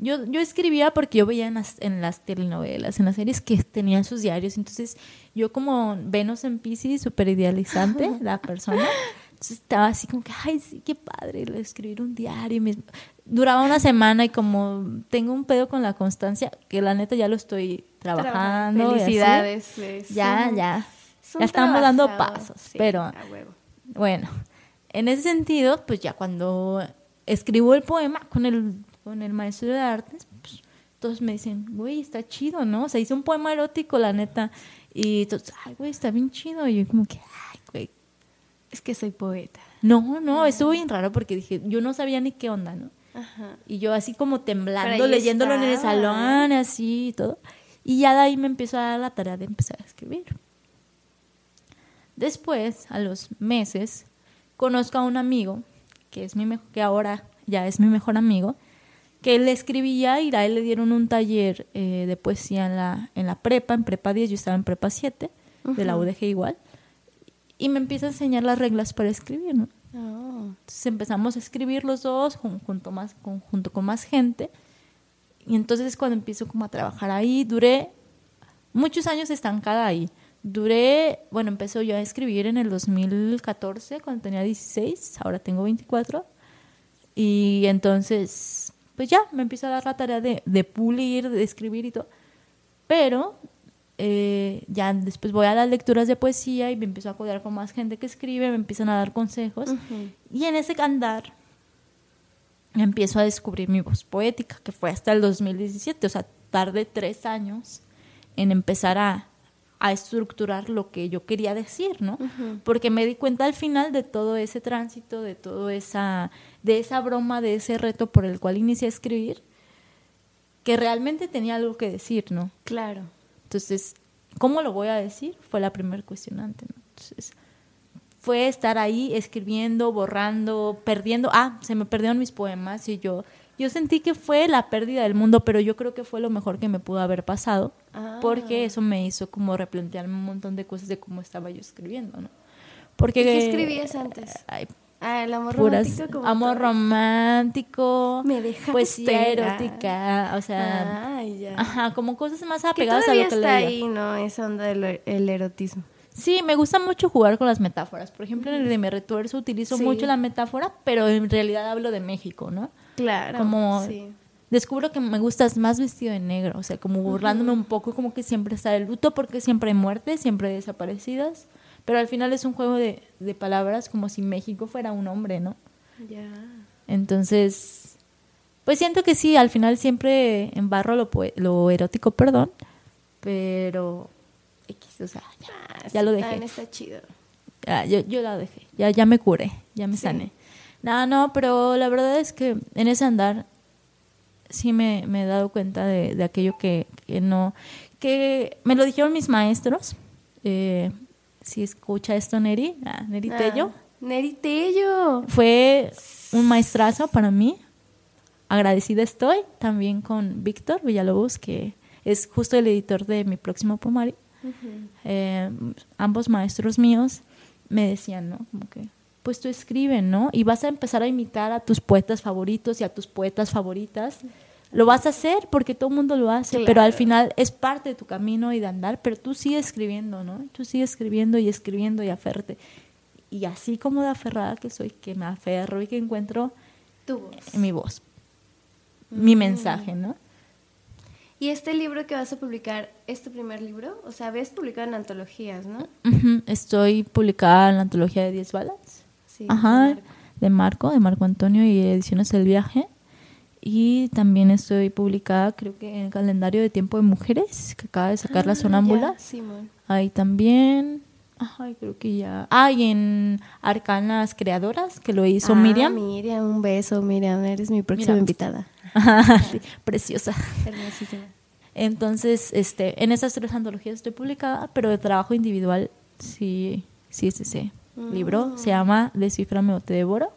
yo, yo escribía porque yo veía en las, en las telenovelas, en las series que tenían sus diarios. Entonces, yo como Venus en Pisces, súper idealizante, la persona, entonces estaba así como que, ay, sí, qué padre escribir un diario. Duraba una semana y como tengo un pedo con la constancia, que la neta ya lo estoy trabajando. Felicidades. ya, ya. Ya estamos dando pasos, pero bueno, en ese sentido, pues ya cuando escribo el poema con el con el maestro de artes, pues, todos me dicen, güey, está chido, ¿no? O sea, hice un poema erótico, la neta. Y todos, ay, güey, está bien chido. Y yo como que, ay, güey. Es que soy poeta. No, no, estuvo bien raro porque dije, yo no sabía ni qué onda, ¿no? Ajá. Y yo así como temblando, leyéndolo en el salón, así y todo. Y ya de ahí me empezó a dar la tarea de empezar a escribir. Después, a los meses, conozco a un amigo, que, es mi que ahora ya es mi mejor amigo, que él escribía y a él le dieron un taller eh, de poesía en la, en la prepa, en prepa 10, yo estaba en prepa 7, de la UDG igual, y me empieza a enseñar las reglas para escribir, ¿no? Oh. Entonces empezamos a escribir los dos junto, más, junto con más gente, y entonces es cuando empiezo como a trabajar ahí, duré muchos años estancada ahí. Duré, bueno, empezó yo a escribir en el 2014, cuando tenía 16, ahora tengo 24. Y entonces pues ya me empiezo a dar la tarea de, de pulir, de escribir y todo. Pero eh, ya después voy a las lecturas de poesía y me empiezo a acordar con más gente que escribe, me empiezan a dar consejos. Y en ese andar empiezo a descubrir mi voz poética, que fue hasta el 2017, o sea, tardé tres años en empezar a, a estructurar lo que yo quería decir, ¿no? Porque me di cuenta al final de todo ese tránsito, de todo esa, de esa broma, de ese reto por el cual inicié a escribir, que realmente tenía algo que decir, ¿no? Claro. Entonces, ¿cómo lo voy a decir? Fue la primer cuestionante, ¿no? Entonces, fue estar ahí escribiendo, borrando, perdiendo, ah, se me perdieron mis poemas y yo yo sentí que fue la pérdida del mundo, pero yo creo que fue lo mejor que me pudo haber pasado, porque ah. eso me hizo como replantearme un montón de cosas de cómo estaba yo escribiendo, ¿no? Porque, ¿Qué escribías antes? ah, el amor romántico. amor romántico, me poesía erótica, o sea, ajá, como cosas más apegadas a lo que está ahí, ¿no? Esa onda del el erotismo. Sí, me gusta mucho jugar con las metáforas. Por ejemplo, en el de Me Retuerzo utilizo mucho la metáfora, pero en realidad hablo de México, ¿no? Claro. Como descubro que me gustas más vestido de negro, o sea, como burlándome un poco, como que siempre está el luto porque siempre hay muertes, siempre hay desaparecidas, pero al final es un juego de, palabras como si México fuera un hombre, ¿no? Ya. Entonces, pues siento que sí, al final siempre embarro lo, lo erótico, perdón, pero X, o sea, ya, ah, lo dejé. Está chido. Ya, yo, yo la dejé, ya, ya me curé, ya me sané. No, no, pero la verdad es que en ese andar sí me, he dado cuenta de, aquello que, no, que me lo dijeron mis maestros. Eh, si escucha esto, Neri, ah, Neri Tello. Ah, Neri Tello. Fue un maestrazo para mí. Agradecida estoy también con Víctor Villalobos, que es justo el editor de mi próximo poemario. Eh, ambos maestros míos me decían, ¿no? Como que pues tú escribe, ¿no? Y vas a empezar a imitar a tus poetas favoritos y a tus poetas favoritas. Lo vas a hacer porque todo el mundo lo hace, pero al final es parte de tu camino y de andar, pero tú sigues escribiendo, ¿no? Tú sigues escribiendo y escribiendo y aferte. Y así como de aferrada que soy, que me aferro y que encuentro tu mi voz, mi mm. mensaje, ¿no? ¿Y este libro que vas a publicar es tu primer libro? O sea, ves publicado en antologías, ¿no? Estoy publicada en la antología de 10 balas. Ajá, de Marco. de Marco, Antonio y Ediciones del Viaje. Y también estoy publicada, creo que en el calendario de tiempo de mujeres, que acaba de sacar la ah, sonámbula. Ahí también. Ay, creo que ya. Ah, y en Arcanas Creadoras, que lo hizo ah, Miriam. Miriam, un beso, Miriam, eres mi próxima invitada. preciosa. Hermosísima. Entonces, este, en esas tres antologías estoy publicada, pero de trabajo individual sí, sí es ese libro. Se llama Desciframe o te devoro.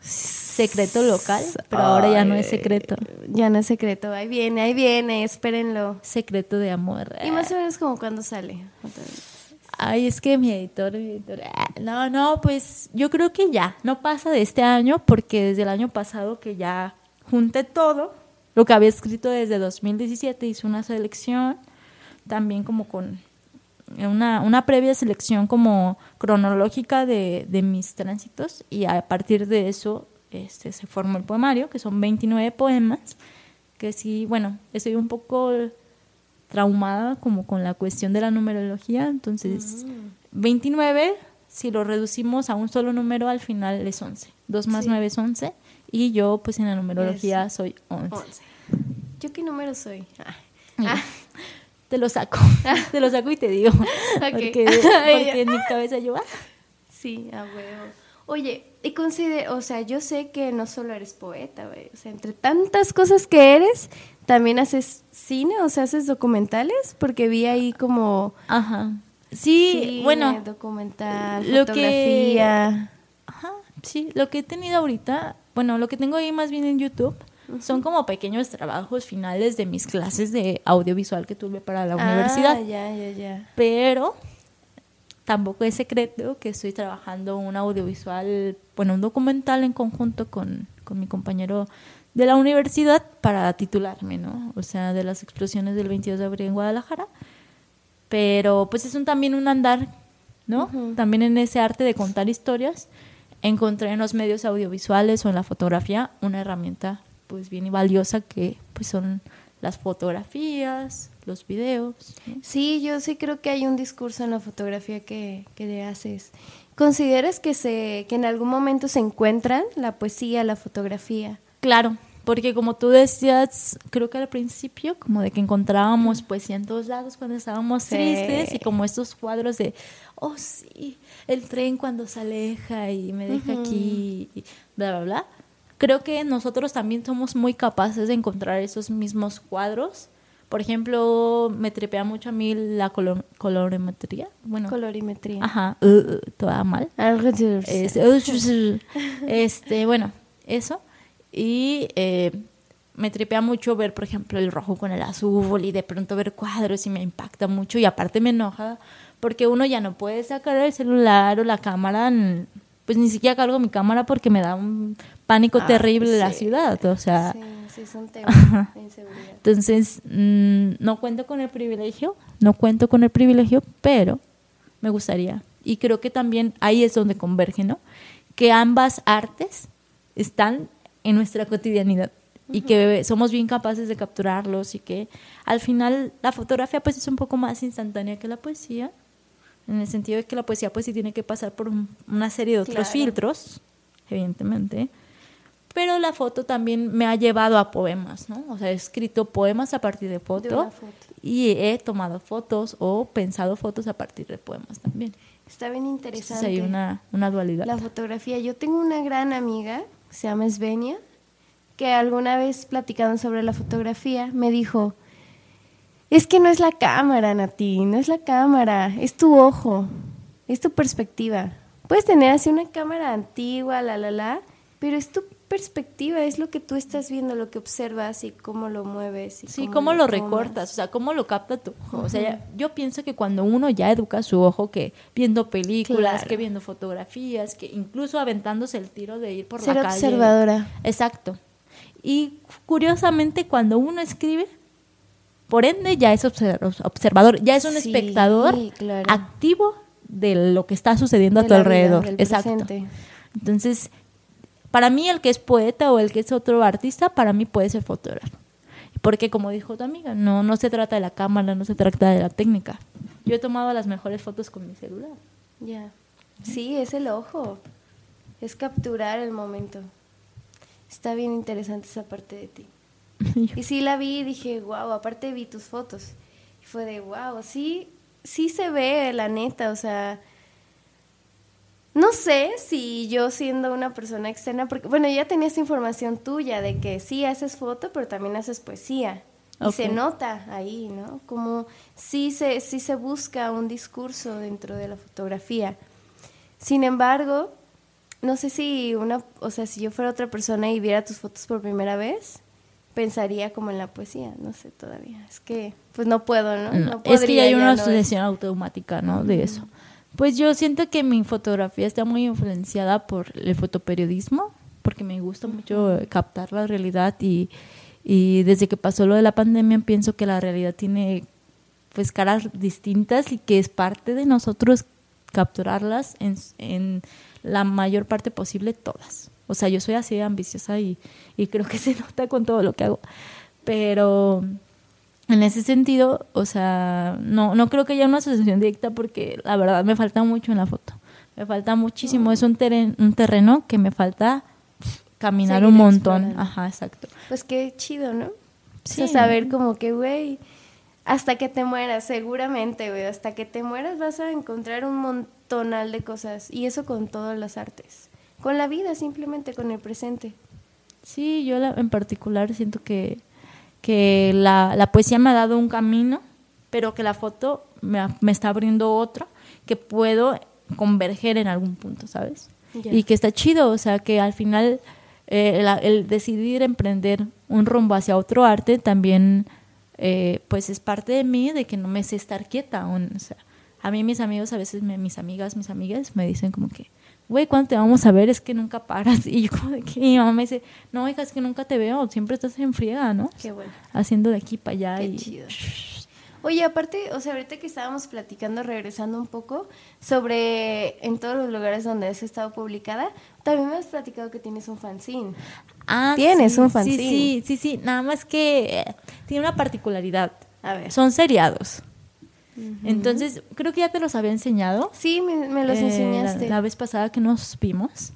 Secreto local, pero ahora ya no es secreto. Ya no es secreto, ahí viene, ahí viene, espérenlo. Secreto de amor. Y más o menos como cuando sale. Ay, es que mi editor, mi editor, ah, no, no, pues yo creo que ya, no pasa de este año porque desde el año pasado que ya junté todo, lo que había escrito desde 2017, hice una selección, también como con una, una previa selección como cronológica de, de, mis tránsitos y a partir de eso este, se formó el poemario, que son 29 poemas, que sí, bueno, estoy un poco traumada como con la cuestión de la numerología, entonces 29, si lo reducimos a un solo número, al final es 11. 2 más 9 es 11 y yo pues en la numerología soy 11. ¿Yo qué número soy? Ah. Ah. Te lo saco, te lo saco y te digo, porque, porque en mi cabeza yo... Ah. Sí, a huevo. Oye, y considero, o sea, yo sé que no solo eres poeta, güey. O sea, entre tantas cosas que eres, también haces cine, o sea, haces documentales, porque vi ahí como. Ajá. Sí, bueno. Documental, fotografía. Ajá, sí. Lo que he tenido ahorita, bueno, lo que tengo ahí más bien en YouTube. Son como pequeños trabajos finales de mis clases de audiovisual que tuve para la ah, universidad. Ya, ya, ya. Pero tampoco es secreto que estoy trabajando un audiovisual, bueno, un documental en conjunto con, con mi compañero de la universidad para titularme, ¿no? O sea, de las explosiones del 22 de abril en Guadalajara. Pero pues es un, también un andar, ¿no? También en ese arte de contar historias, encontré en los medios audiovisuales o en la fotografía una herramienta pues bien valiosa que pues son las fotografías, los videos. Sí, yo sí creo que hay un discurso en la fotografía que, que le haces. ¿Consideras que, se, que en algún momento se encuentran la poesía, la fotografía? Claro, porque como tú decías, creo que al principio, como de que encontrábamos poesía en todos lados cuando estábamos tristes y como estos cuadros de, oh sí, el tren cuando se aleja y me deja aquí, y bla, bla, bla creo que nosotros también somos muy capaces de encontrar esos mismos cuadros. Por ejemplo, me trepea mucho a mí la colorimetría. Bueno, colorimetría. Ajá, uh, uh, toda mal. Este, este, bueno, eso. Y eh, me tripea mucho ver, por ejemplo, el rojo con el azul y de pronto ver cuadros y me impacta mucho y aparte me enoja porque uno ya no puede sacar el celular o la cámara, pues ni siquiera cargo mi cámara porque me da un pánico ah, terrible de la ciudad, o sea... Sí, sí, temas de inseguridad. Entonces, mm, no cuento con el privilegio, no cuento con el privilegio, pero me gustaría. Y creo que también ahí es donde converge, ¿no? Que ambas artes están en nuestra cotidianidad y que somos bien capaces de capturarlos y que al final la fotografía pues es un poco más instantánea que la poesía, en el sentido de que la poesía pues sí tiene que pasar por una serie de otros filtros, evidentemente, pero la foto también me ha llevado a poemas, ¿no? O sea, he escrito poemas a partir de foto, y he tomado fotos o pensado fotos a partir de poemas también. Está bien interesante. hay una, una dualidad. La fotografía. Yo tengo una gran amiga, se llama Svenia, que alguna vez platicando sobre la fotografía me dijo, es que no es la cámara, Nati, no es la cámara, es tu ojo, es tu perspectiva. Puedes tener así una cámara antigua, la, la, la, pero es tu perspectiva, es lo que tú estás viendo, lo que observas y cómo lo mueves. Y sí, cómo, lo, recortas, o sea, cómo lo capta tu ojo. O sea, yo pienso que cuando uno ya educa su ojo, que viendo películas, que viendo fotografías, que incluso aventándose el tiro de ir por la calle. observadora. Exacto. Y curiosamente, cuando uno escribe, por ende ya es observador, ya es un espectador activo de lo que está sucediendo a tu alrededor. Exacto. Entonces, para mí el que es poeta o el que es otro artista, para mí puede ser fotógrafo. Porque como dijo tu amiga, no, no se trata de la cámara, no se trata de la técnica. Yo he tomado las mejores fotos con mi celular. Ya. Sí, es el ojo. Es capturar el momento. Está bien interesante esa parte de ti. y sí la vi y dije, wow, aparte vi tus fotos. Y fue de, wow, sí, sí se ve la neta, o sea, no sé si yo siendo una persona externa, porque bueno, ya tenías información tuya de que sí haces foto, pero también haces poesía. Y se nota ahí, ¿no? Como sí se, sí se busca un discurso dentro de la fotografía. Sin embargo, no sé si una, o sea, si yo fuera otra persona y viera tus fotos por primera vez, pensaría como en la poesía, no sé todavía. Es que, pues no puedo, ¿no? es que ya hay una asociación automática, ¿no? De eso. Pues yo siento que mi fotografía está muy influenciada por el fotoperiodismo, porque me gusta mucho captar la realidad y desde que pasó lo de la pandemia pienso que la realidad tiene pues caras distintas y que es parte de nosotros capturarlas en, en la mayor parte posible todas. O sea, yo soy así ambiciosa y, y creo que se nota con todo lo que hago. Pero en ese sentido, o sea, no, no creo que haya una asociación directa porque la verdad me falta mucho en la foto. Me falta muchísimo. Es un, un terreno que me falta caminar un montón. Ajá, exacto. Pues qué chido, ¿no? Sí. saber como que, güey, hasta que te mueras, seguramente, güey, hasta que te mueras vas a encontrar un montonal de cosas. Y eso con todas las artes. Con la vida, simplemente, con el presente. Sí, yo en particular siento que, que la, la, poesía me ha dado un camino, pero que la foto me, me está abriendo otro que puedo converger en algún punto, ¿sabes? Y que está chido, o sea, que al final eh, el, decidir emprender un rumbo hacia otro arte también eh, pues es parte de mí de que no me sé estar quieta aún. O sea, a mí mis amigos, a veces mis amigas, mis amigas me dicen como que, güey, ¿cuándo te vamos a ver? Es que nunca paras. Y yo como que mi mamá me dice, no, hija, es que nunca te veo, siempre estás en friega, ¿no? Qué bueno. Haciendo de aquí para allá. Qué y... chido. Oye, aparte, o sea, ahorita que estábamos platicando, regresando un poco, sobre en todos los lugares donde has estado publicada, también me has platicado que tienes un fanzine. Ah, tienes un fanzine. Sí, sí, sí, nada más que eh, tiene una particularidad. A ver. Son seriados. Entonces, creo que ya te los había enseñado. Sí, me, los eh, enseñaste. La, vez pasada que nos vimos.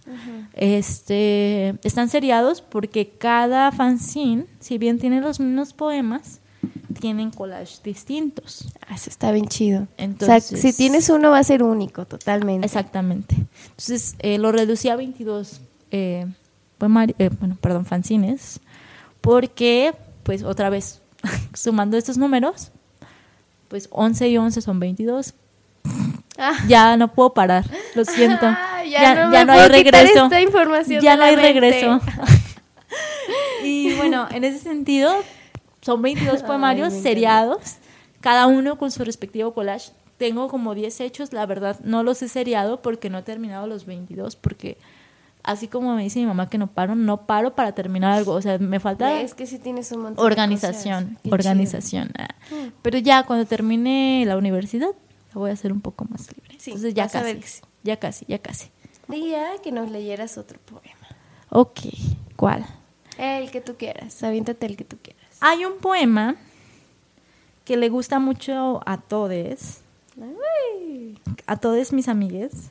este, están seriados porque cada fanzine, si bien tiene los mismos poemas, tienen collage distintos. Ah, eso está bien chido. Entonces, o sea, si tienes uno va a ser único, totalmente. Exactamente. Entonces, eh, lo reducí a 22, eh, eh, bueno, perdón, fanzines, porque, pues, otra vez, sumando estos números, pues 11 y 11 son 22. Ah. Ya no puedo parar, lo siento. ya, no, hay regreso. Esta información ya no hay regreso. y bueno, en ese sentido, son 22 poemarios seriados, cada uno con su respectivo collage. Tengo como 10 hechos, la verdad no los he seriado porque no he terminado los 22, porque así como me dice mi mamá que no paro, no paro para terminar algo. O sea, me falta. Es que si tienes un montón Organización, organización. Ah. Mm. Pero ya cuando termine la universidad, la voy a hacer un poco más libre. Entonces ya casi, ya casi, ya casi. Día que nos leyeras otro poema. Ok, ¿cuál? El que tú quieras, aviéntate el que tú quieras. Hay un poema que le gusta mucho a todos, a todos mis amigues,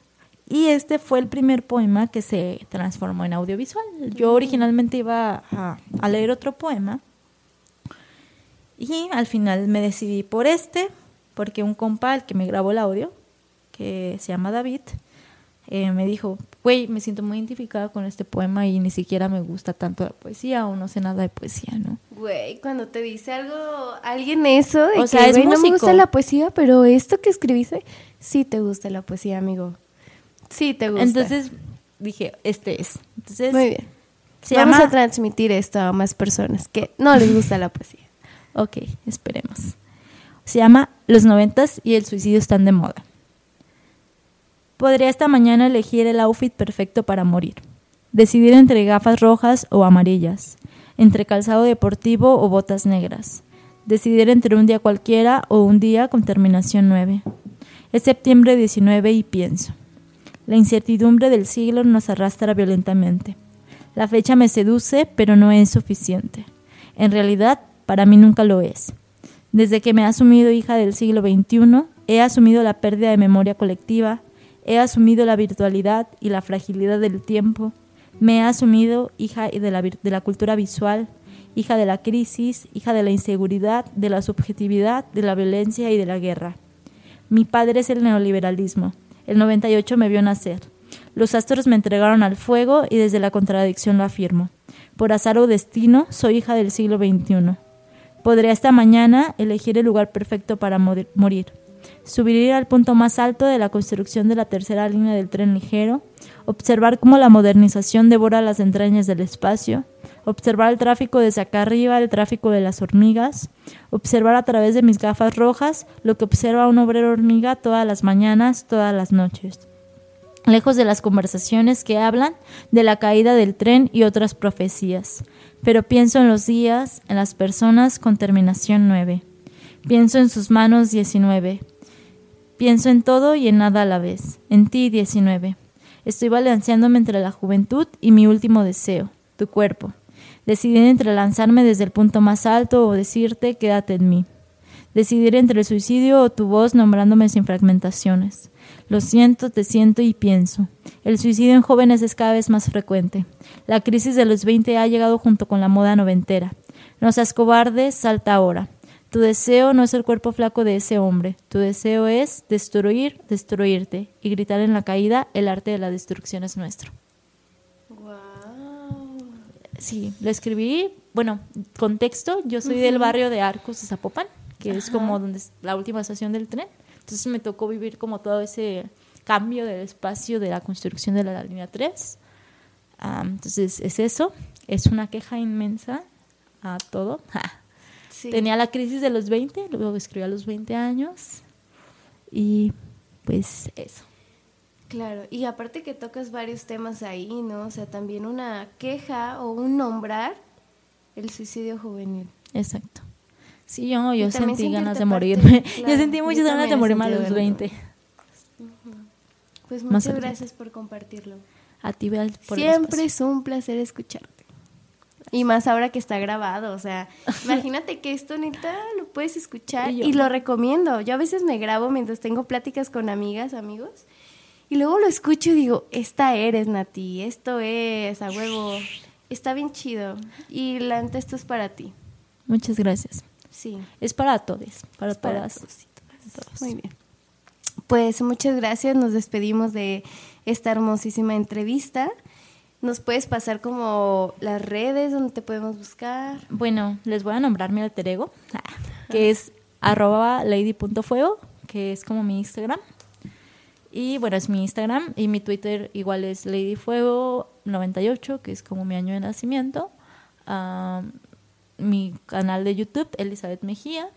y este fue el primer poema que se transformó en audiovisual. Yo originalmente iba a, leer otro poema y al final me decidí por este, porque un compa, el que me grabó el audio, que se llama David, eh, me dijo, güey, me siento muy identificada con este poema y ni siquiera me gusta tanto la poesía o no sé nada de poesía, ¿no? Güey, cuando te dice algo, alguien eso, de o sea, es no me gusta la poesía, pero esto que escribiste, sí te gusta la poesía, amigo. Sí te gusta. Entonces dije, este es. Entonces, muy bien. Vamos a transmitir esto a más personas que no les gusta la poesía. ok, esperemos. Se llama Los noventas y el suicidio están de moda. Podría esta mañana elegir el outfit perfecto para morir. Decidir entre gafas rojas o amarillas, entre calzado deportivo o botas negras. Decidir entre un día cualquiera o un día con terminación 9. Es septiembre 19 y pienso. La incertidumbre del siglo nos arrastra violentamente. La fecha me seduce, pero no es suficiente. En realidad, para mí nunca lo es. Desde que me he asumido hija del siglo XXI, he asumido la pérdida de memoria colectiva, He asumido la virtualidad y la fragilidad del tiempo. Me he asumido hija de la, de la cultura visual, hija de la crisis, hija de la inseguridad, de la subjetividad, de la violencia y de la guerra. Mi padre es el neoliberalismo. El 98 me vio nacer. Los astros me entregaron al fuego y desde la contradicción lo afirmo. Por azar o destino, soy hija del siglo XXI. Podría esta mañana elegir el lugar perfecto para morir. Subir al punto más alto de la construcción de la tercera línea del tren ligero, observar cómo la modernización devora las entrañas del espacio, observar el tráfico desde acá arriba, el tráfico de las hormigas, observar a través de mis gafas rojas lo que observa un obrero hormiga todas las mañanas, todas las noches. Lejos de las conversaciones que hablan de la caída del tren y otras profecías, pero pienso en los días, en las personas con terminación 9. Pienso en sus manos 19. Pienso en todo y en nada a la vez. En ti 19. Estoy balanceándome entre la juventud y mi último deseo, tu cuerpo. Decidir entre lanzarme desde el punto más alto o decirte quédate en mí. Decidir entre el suicidio o tu voz nombrándome sin fragmentaciones. Lo siento, te siento y pienso. El suicidio en jóvenes es cada vez más frecuente. La crisis de los 20 ha llegado junto con la moda noventera. No seas cobarde, salta ahora. Tu deseo no es el cuerpo flaco de ese hombre. Tu deseo es destruir, destruirte y gritar en la caída, el arte de la destrucción es nuestro. Sí, lo escribí, bueno, contexto, yo soy del barrio de Arcos de Zapopan, que es como donde es la última estación del tren. Entonces me tocó vivir como todo ese cambio del espacio de la construcción de la línea 3. entonces es eso, es una queja inmensa a todo. Tenía la crisis de los 20, luego escribí a los 20 años y pues eso. Claro, y aparte que tocas varios temas ahí, ¿no? O sea, también una queja o un nombrar el suicidio juvenil. Exacto. Sí, yo, yo sentí ganas de morirme. yo sentí muchas ganas de morirme a los 20. Pues muchas gracias por compartirlo. A ti, por Siempre es un placer escucharte. Y más ahora que está grabado, o sea, imagínate que esto neta lo puedes escuchar y, y, lo recomiendo. Yo a veces me grabo mientras tengo pláticas con amigas, amigos, y luego lo escucho y digo, esta eres, Nati, esto es, a huevo. Está bien chido. Y la esto es para ti. Muchas gracias. Sí. Es para todos, para todas. Muy bien. Pues muchas gracias. Nos despedimos de esta hermosísima entrevista. ¿Nos puedes pasar como las redes donde te podemos buscar? Bueno, les voy a nombrar mi alter ego, que es arroba lady.fuego, que es como mi Instagram. Y bueno, es mi Instagram y mi Twitter igual es ladyfuego98, que es como mi año de nacimiento. mi canal de YouTube, Elizabeth Mejía,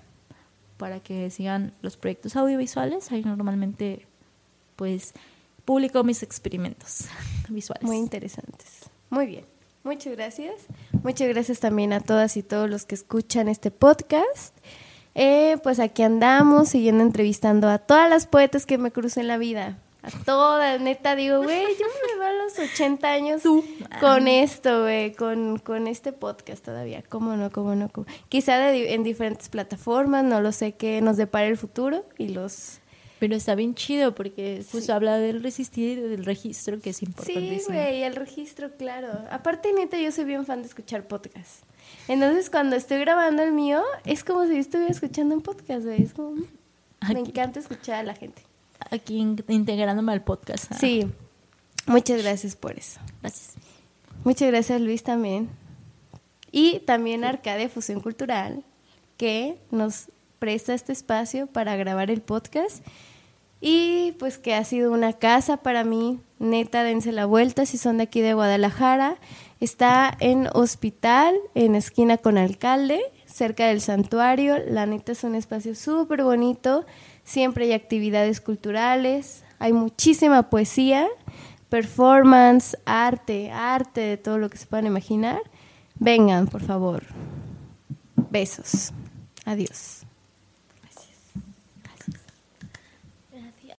para que sigan los proyectos audiovisuales. Ahí normalmente pues publico mis experimentos visuales. Muy interesantes. Muy bien. Muchas gracias. Muchas gracias también a todas y todos los que escuchan este podcast. Eh, pues aquí andamos siguiendo entrevistando a todas las poetas que me crucen en la vida. A todas, neta, digo, güey, yo me voy a los 80 años con esto, güey, con, con, este podcast todavía. ¿Cómo no? ¿Cómo no? Quizá en diferentes plataformas, no lo sé, qué nos depara el futuro y los... Pero está bien chido porque justo habla del resistir y del registro, que es importante. Sí, güey, el registro, claro. Aparte, neta, yo soy bien fan de escuchar podcasts. Entonces, cuando estoy grabando el mío, es como si estuviera escuchando un podcast, Es como... Me encanta escuchar a la gente. Aquí integrándome al podcast. Sí. Muchas gracias por eso. Gracias. Muchas gracias, Luis, también. Y también a Arcadia Fusión Cultural, que nos presta este espacio para grabar el podcast. Y pues que ha sido una casa para mí. Neta, dense la vuelta si son de aquí de Guadalajara. Está en hospital, en esquina con alcalde, cerca del santuario. La neta es un espacio súper bonito. Siempre hay actividades culturales. Hay muchísima poesía, performance, arte, arte de todo lo que se puedan imaginar. Vengan, por favor. Besos. Adiós.